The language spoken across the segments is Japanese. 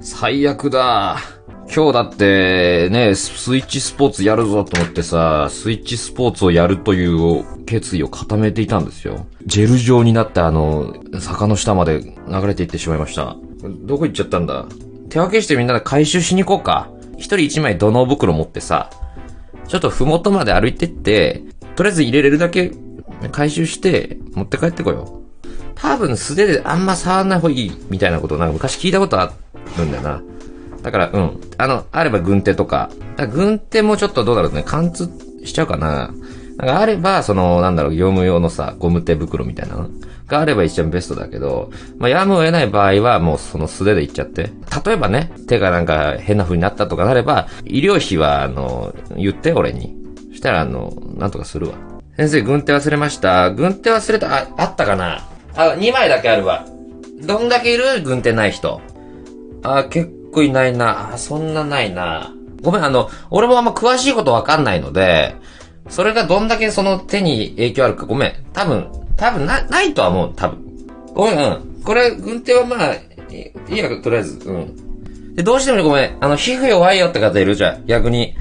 最悪だ。今日だって、ね、スイッチスポーツやるぞと思ってさ、スイッチスポーツをやるという決意を固めていたんですよ。ジェル状になってあの、坂の下まで流れていってしまいました。どこ行っちゃったんだ？手分けしてみんなで回収しに行こうか。一人一枚土の袋持ってさ、ちょっとふもとまで歩いてって、とりあえず入れれるだけ回収して、持って帰ってこよう。多分素手であんま触んない方がいいみたいなことなんか昔聞いたことあってるんだよな。だから、うん。あの、あれば軍手とか。か軍手もちょっとどうだろうね。貫通しちゃうかな。なんかあれば、その、なんだろう、業務用のさ、ゴム手袋みたいなのがあれば一番ベストだけど、まあ、やむを得ない場合は、もうその素手でいっちゃって。例えばね、手がなんか変な風になったとかなれば、医療費は、あの、言って、俺に。そしたら、あの、なんとかするわ。先生、軍手忘れました？軍手忘れた、あ、あったかな？あ、2枚だけあるわ。どんだけいる？軍手ない人。あ、結構いないな。あ、そんなないな。ごめん、あの、俺もあんま詳しいことわかんないので、それがどんだけその手に影響あるか、ごめん。多分、多分な、ないとは思う、多分。ごめん、うん。これ、軍手はまあ、いいや、とりあえず、うん。で、どうしてもごめん。あの、皮膚弱いよって方いるじゃん、逆に。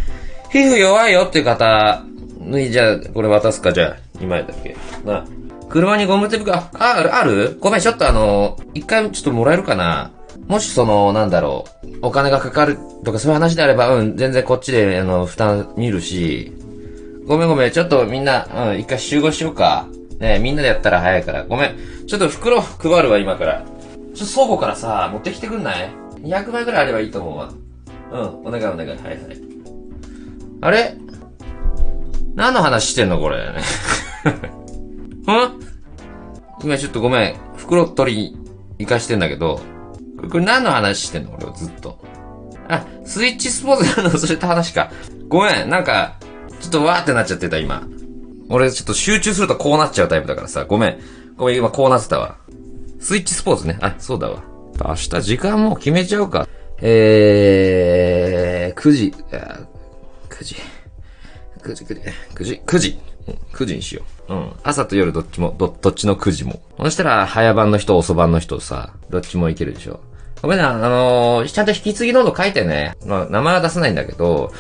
皮膚弱いよっていう方、じゃあ、これ渡すか、じゃあ、2枚だけ。な。車にゴム手袋、あ、ある、ある？ごめん、ちょっとあの、一回ちょっともらえるかなもしその、なんだろう、お金がかかるとかそういう話であれば、うん、全然こっちで、あの、負担見るし、ごめんごめん、ちょっとみんな、うん、一回集合しようか。ねみんなでやったら早いから。ごめん。ちょっと袋 配るわ、今から。ちょっと倉庫からさ、持ってきてくんない ?200 枚ぐらいあればいいと思うわ。うん、お願いお願い。はいはい。あれ？何の話してんのこれ？ん？今ちょっとごめん。袋取り行かしてんだけど、これ何の話してんの俺はずっと。あ、スイッチスポーツのそういった話か。ごめん、なんか、ちょっとわーってなっちゃってた今。俺ちょっと集中するとこうなっちゃうタイプだからさ、ごめん。ごめん、今こうなってたわ。スイッチスポーツね。あ、そうだわ。明日時間もう決めちゃうか。えー、9時、9時。9時、9時、9時、9時。うん9時にしよう。うん。朝と夜どっちも、ど、どっちの9時も。そしたら、早番の人、遅番の人さ、どっちもいけるでしょ。ごめんな、あのーちゃんと引き継ぎノート書いてね。まあ、名前は出さないんだけど、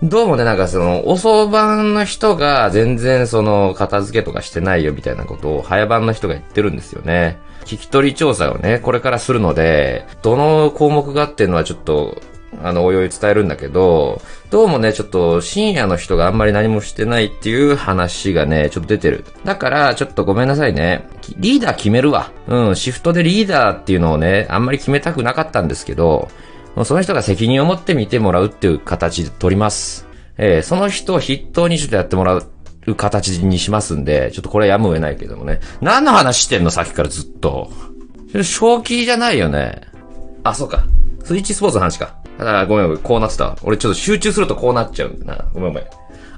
どうもね、なんかその、遅番の人が全然その、片付けとかしてないよみたいなことを、早番の人が言ってるんですよね。聞き取り調査をね、これからするので、どの項目がっていうのはちょっと、あの、おいおい伝えるんだけど、どうもね、ちょっと深夜の人があんまり何もしてないっていう話がね、ちょっと出てる。だから、ちょっとごめんなさいね。リーダー決めるわ。うん、シフトでリーダーっていうのをね、あんまり決めたくなかったんですけど、もうその人が責任を持って見てもらうっていう形で取ります。えーその人を筆頭にちょっとやってもらう形にしますんで、ちょっとこれはやむを得ないけどもね。何の話してんのさっきからずっと。正気じゃないよね。あ、そうか。スイッチスポーツの話か。だからごめんごめん、こうなってた。俺ちょっと集中するとこうなっちゃうんだな。ごめんごめん。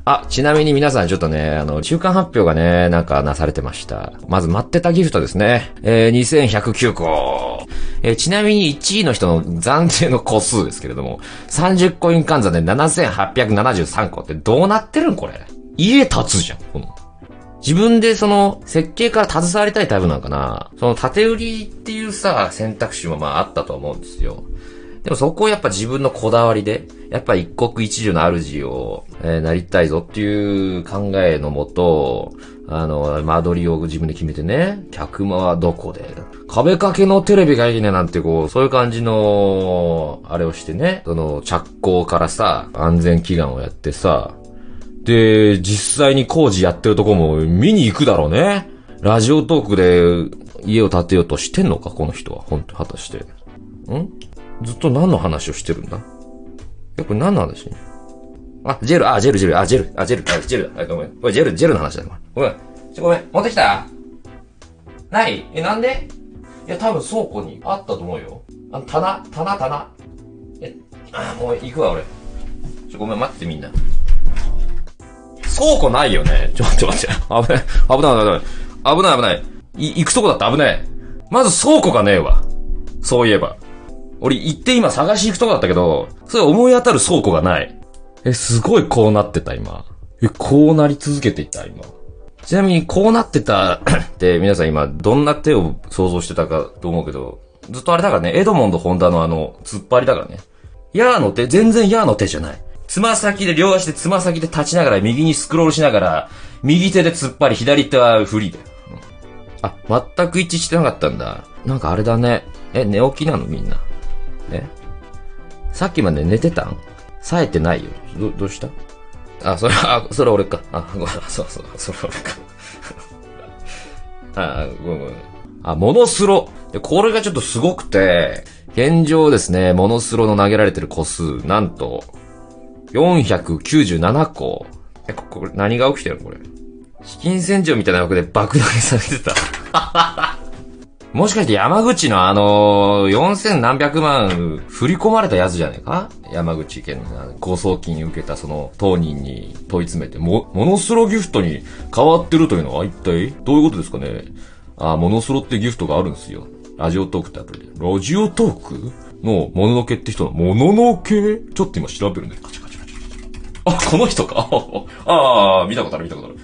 あ、ちなみに皆さんちょっとね、あの、中間発表がね、なんかなされてました。まず待ってたギフトですね。えー、2109個。えーちなみに1位の人の暫定の個数ですけれども、30コイン換算で7873個ってどうなってるんこれ？家建つじゃん、この。自分でその設計から携わりたいタイプなのかなその縦売りっていうさ、選択肢もまああったと思うんですよ。でもそこをやっぱ自分のこだわりで、やっぱ一国一樹の主を、えーなりたいぞっていう考えのもと、あの、間取りを自分で決めてね、客間はどこで、壁掛けのテレビがいいねなんてこう、そういう感じの、あれをしてね、その着工からさ、安全祈願をやってさ、で、実際に工事やってるとこも見に行くだろうね。ラジオトークで家を建てようとしてんのか、この人は。本当果たして。ん？ずっと何の話をしてるんだ？やっぱ何の話？あ、ジェル、あ、ジェル、ジェル、あ、ジェル、あ、ジェル、あ、ジェル、あ、ごめん。これジェル、ジェルの話だ。ごめん。ちょ、ごめん。持ってきた？ない？え、なんで？いや、多分倉庫にあったと思うよ。あ、棚、棚、棚。え、あ、もう行くわ、俺。ちょ、ごめん、待ってみんな。倉庫ないよね。ちょ、待って待って。危ない。危ない、危ない。危ない、危ない。い、行くとこだった、危ない。まず倉庫がねえわ。そういえば。俺行って今探し行くとこだったけど、それ思い当たる倉庫がない。え、すごいこうなってた今。え、こうなり続けていた今。ちなみにこうなってた って皆さん今どんな手を想像してたかと思うけど、ずっとあれだからね、エドモンド・ホンダのあの、突っ張りだからね。ヤーの手、全然ヤーの手じゃない。つま先で、両足でつま先で立ちながら、右にスクロールしながら、右手で突っ張り、左手はフリーで。あ、全く一致してなかったんだ。なんかあれだね。え、寝起きなのみんな。ね。さっきまで寝てたん？冴えてないよ。ど、どうした？あ、それ、あ、それは俺か。あ、ごめん、そうそう、それ俺か。あ、ごめんごめん。あ、モノスロ。で、これがちょっとすごくて、現状ですね、モノスロの投げられてる個数、なんと、497個。え、これ、何が起きてるの？これ。資金洗浄みたいな枠で爆投げされてた。もしかして山口のあの四、4千何百万振り込まれたやつじゃねえか？山口県の誤送金受けたその当人に問い詰めて、も、モノスロギフトに変わってるというのは一体？どういうことですかね？あ、モノスロってギフトがあるんですよ。ラジオトークってアプリで。ラジオトークの、もののけって人の、もののけ？ちょっと今調べるんで、カチカチカチ。あ、この人かああ、見たことある見たことある。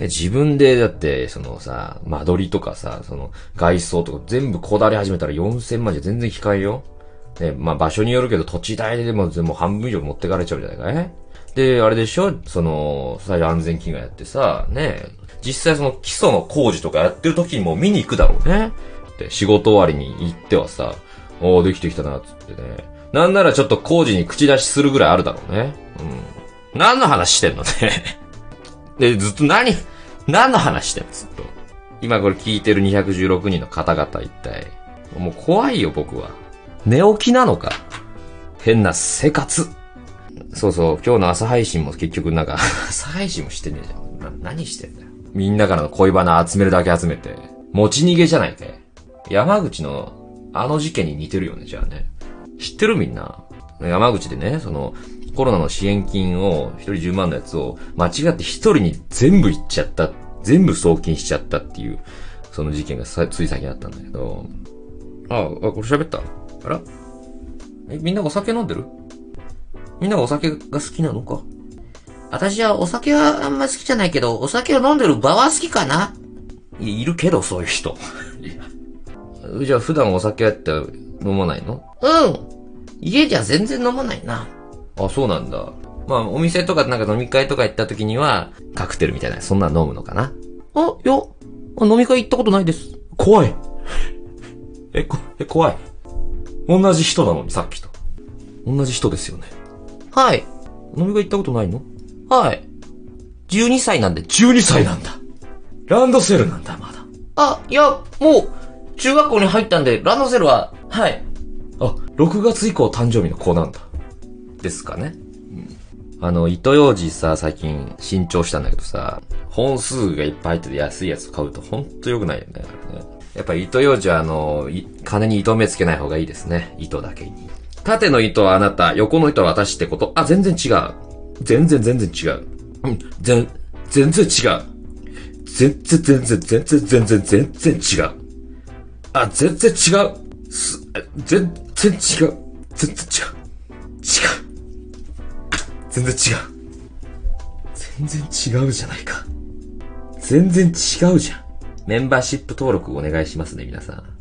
自分で、だって、そのさ、間取りとかさ、その、外装とか全部こだわり始めたら4000万じゃ全然控えよ。ね、まあ場所によるけど土地代でも全部半分以上持ってかれちゃうじゃないかいで、あれでしょ？その、最初安全祈願やってさ、ね、実際その基礎の工事とかやってる時にも見に行くだろうね。で、仕事終わりに行ってはさ、おー、できてきたな、つってね。なんならちょっと工事に口出しするぐらいあるだろうね。うん。何の話してんの？ね。で、ずっと何、何の話してんずっと。今これ聞いてる216人の方々一体。もう怖いよ、僕は。寝起きなのか変な生活。そうそう、今日の朝配信も結局なんか、朝配信もしてねえじゃん。何してんだよ。みんなからの恋バナ集めるだけ集めて。持ち逃げじゃないか。山口のあの事件に似てるよね、じゃあね。知ってるみんな。山口でね、その、コロナの支援金を、一人10万のやつを、間違って一人に全部いっちゃった。全部送金しちゃったっていう、その事件がさつい先にあったんだけど。ああ、あこれ喋った？あら？え、みんなお酒飲んでる？みんなお酒が好きなのか？私はお酒はあんま好きじゃないけど、お酒を飲んでる場は好きかな？いやいるけど、そういう人。じゃあ普段お酒やって飲まないの？うん。家じゃ全然飲まないな。あ、そうなんだ。まあ、お店とかなんか飲み会とか行った時には、カクテルみたいな、そんなの飲むのかな？あ、いや、あ飲み会行ったことないです。怖い。え、こ、え、怖い。同じ人なのに、さっきと。同じ人ですよね。はい。飲み会行ったことないの？はい。12歳なんで。?12 歳なんだ。ランドセルなんだ、まだ。あ、いや、もう、中学校に入ったんで、ランドセルは、はい。あ、6月以降誕生日の子なんだ。ですかね。あの、糸ようじさ、最近新調したんだけどさ、本数がいっぱい入ってて安いやつ買うとほんと良くないよね。やっぱ糸ようじはあの、金に糸目つけない方がいいですね。糸だけに。縦の糸はあなた、横の糸は私ってことあ、全然違う。全然全然違う。うん、全、全然違う。全然全然全然全然全然違う。あ、全然違う。す、全然違う。全然違う。違う。全然違う。全然違うじゃないか。全然違うじゃん。メンバーシップ登録お願いしますね、皆さん。